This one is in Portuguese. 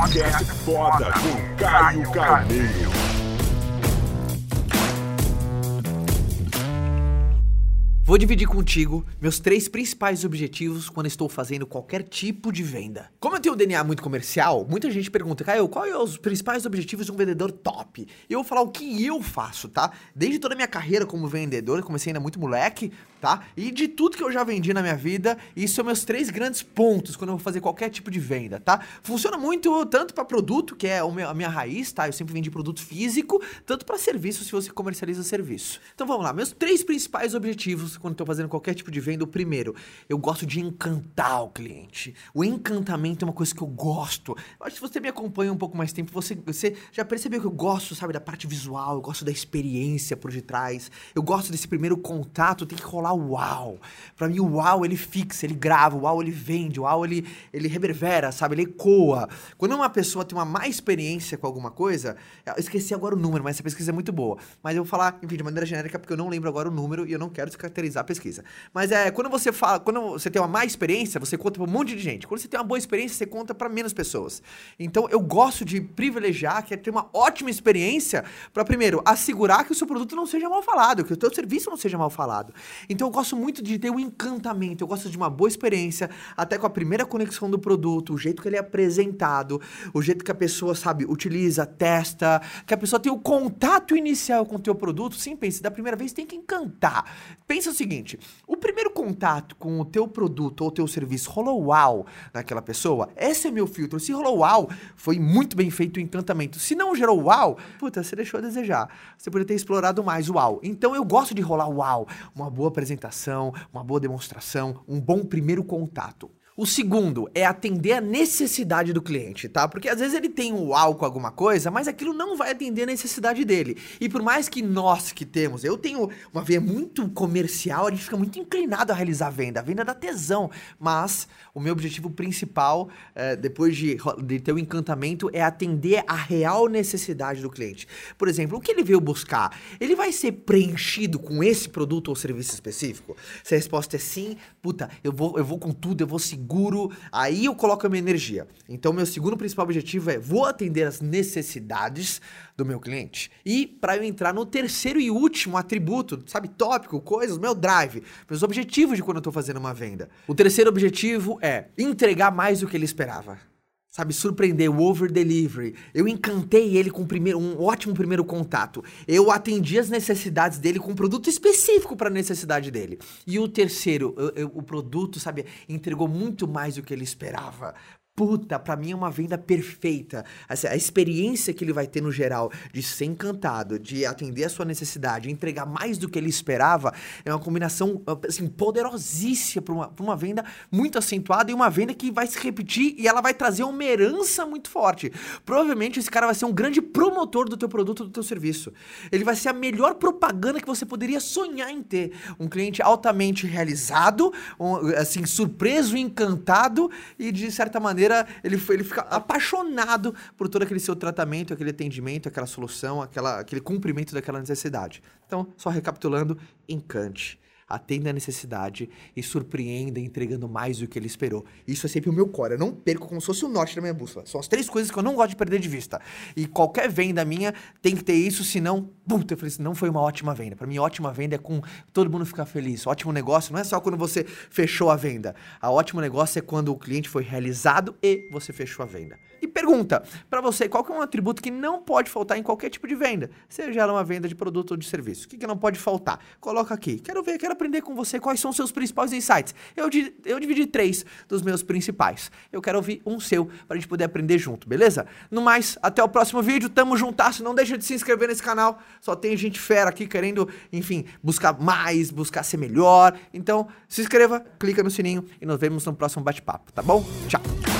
Podcast foda com Caio Carneiro. Vou dividir contigo meus três principais objetivos quando estou fazendo qualquer tipo de venda. Como eu tenho um DNA muito comercial, muita gente pergunta, Caio, quais são os principais objetivos de um vendedor top? E eu vou falar o que eu faço, tá? Desde toda a minha carreira como vendedor, comecei ainda muito moleque, tá? E de tudo que eu já vendi na minha vida, isso são meus três grandes pontos quando eu vou fazer qualquer tipo de venda, tá? Funciona muito tanto para produto, que é a minha raiz, tá? Eu sempre vendi produto físico, tanto para serviço, se você comercializa serviço. Então vamos lá, meus três principais objetivos quando estou fazendo qualquer tipo de venda, o primeiro, eu gosto de encantar o cliente. O encantamento é uma coisa que eu gosto. Eu acho que se você me acompanha um pouco mais tempo, você, você já percebeu que eu gosto, sabe, da parte visual, eu gosto da experiência por detrás. Eu gosto desse primeiro contato, tem que rolar o uau. Para mim, o uau ele fixa, ele grava, o uau ele vende, o uau ele, ele reverbera, sabe, ele ecoa. Quando uma pessoa tem uma má experiência com alguma coisa, eu esqueci agora o número, mas essa pesquisa é muito boa. Mas eu vou falar, enfim, de maneira genérica, porque eu não lembro agora o número e eu não quero descaracterizar a pesquisa. Mas é, quando você fala, quando você tem uma má experiência, você conta para um monte de gente. Quando você tem uma boa experiência, você conta para menos pessoas. Então eu gosto de privilegiar, que é ter uma ótima experiência para primeiro assegurar que o seu produto não seja mal falado, que o seu serviço não seja mal falado. Então eu gosto muito de ter um encantamento, eu gosto de uma boa experiência, até com a primeira conexão do produto, o jeito que ele é apresentado, o jeito que a pessoa, sabe, utiliza, testa, que a pessoa tem o contato inicial com o teu produto. Sim, pense, da primeira vez tem que encantar. Pensa seguinte, o primeiro contato com o teu produto ou teu serviço rolou uau naquela pessoa, esse é meu filtro. Se rolou uau, foi muito bem feito o encantamento. Se não gerou uau, puta, você deixou a desejar. Você poderia ter explorado mais o uau. Então eu gosto de rolar uau, uma boa apresentação, uma boa demonstração, um bom primeiro contato. O segundo é atender a necessidade do cliente, tá? Porque às vezes ele tem um com alguma coisa, mas aquilo não vai atender a necessidade dele. E por mais que nós que temos, eu tenho uma veia muito comercial, a gente fica muito inclinado a realizar venda. A venda dá tesão, mas o meu objetivo principal, é, depois de, de ter o encantamento, é atender a real necessidade do cliente. Por exemplo, o que ele veio buscar? Ele vai ser preenchido com esse produto ou serviço específico? Se a resposta é sim, puta, eu vou, eu vou com tudo, eu vou seguir seguro, aí eu coloco a minha energia. Então, meu segundo principal objetivo é: vou atender as necessidades do meu cliente. E para eu entrar no terceiro e último atributo, sabe, tópico, coisas, meu drive, meus objetivos de quando eu tô fazendo uma venda. O terceiro objetivo é entregar mais do que ele esperava sabe, surpreender, o over delivery. Eu encantei ele com primeiro, um ótimo primeiro contato. Eu atendi as necessidades dele com um produto específico para a necessidade dele. E o terceiro, eu, eu, o produto, sabe, entregou muito mais do que ele esperava puta, para mim é uma venda perfeita. Assim, a experiência que ele vai ter no geral de ser encantado, de atender a sua necessidade, entregar mais do que ele esperava, é uma combinação assim, poderosíssima para uma, uma venda muito acentuada e uma venda que vai se repetir e ela vai trazer uma herança muito forte. Provavelmente esse cara vai ser um grande promotor do teu produto, do teu serviço. Ele vai ser a melhor propaganda que você poderia sonhar em ter. Um cliente altamente realizado, um, assim, surpreso, encantado e de certa maneira ele, foi, ele fica apaixonado por todo aquele seu tratamento, aquele atendimento, aquela solução, aquela, aquele cumprimento daquela necessidade. Então, só recapitulando, encante atenda a necessidade e surpreenda entregando mais do que ele esperou. Isso é sempre o meu core. Eu não perco como se fosse o norte da minha bússola. São as três coisas que eu não gosto de perder de vista. E qualquer venda minha tem que ter isso, senão, puta, eu falei assim, não foi uma ótima venda. Para mim, ótima venda é com todo mundo ficar feliz. Ótimo negócio não é só quando você fechou a venda. A ótimo negócio é quando o cliente foi realizado e você fechou a venda. E pergunta para você, qual é um atributo que não pode faltar em qualquer tipo de venda? Seja ela uma venda de produto ou de serviço. O que, que não pode faltar? Coloca aqui. Quero ver, quero aprender com você quais são os seus principais insights. Eu, eu dividi três dos meus principais. Eu quero ouvir um seu para a gente poder aprender junto, beleza? No mais, até o próximo vídeo. Tamo juntasso. Não deixa de se inscrever nesse canal. Só tem gente fera aqui querendo, enfim, buscar mais, buscar ser melhor. Então, se inscreva, clica no sininho e nos vemos no próximo bate-papo, tá bom? Tchau!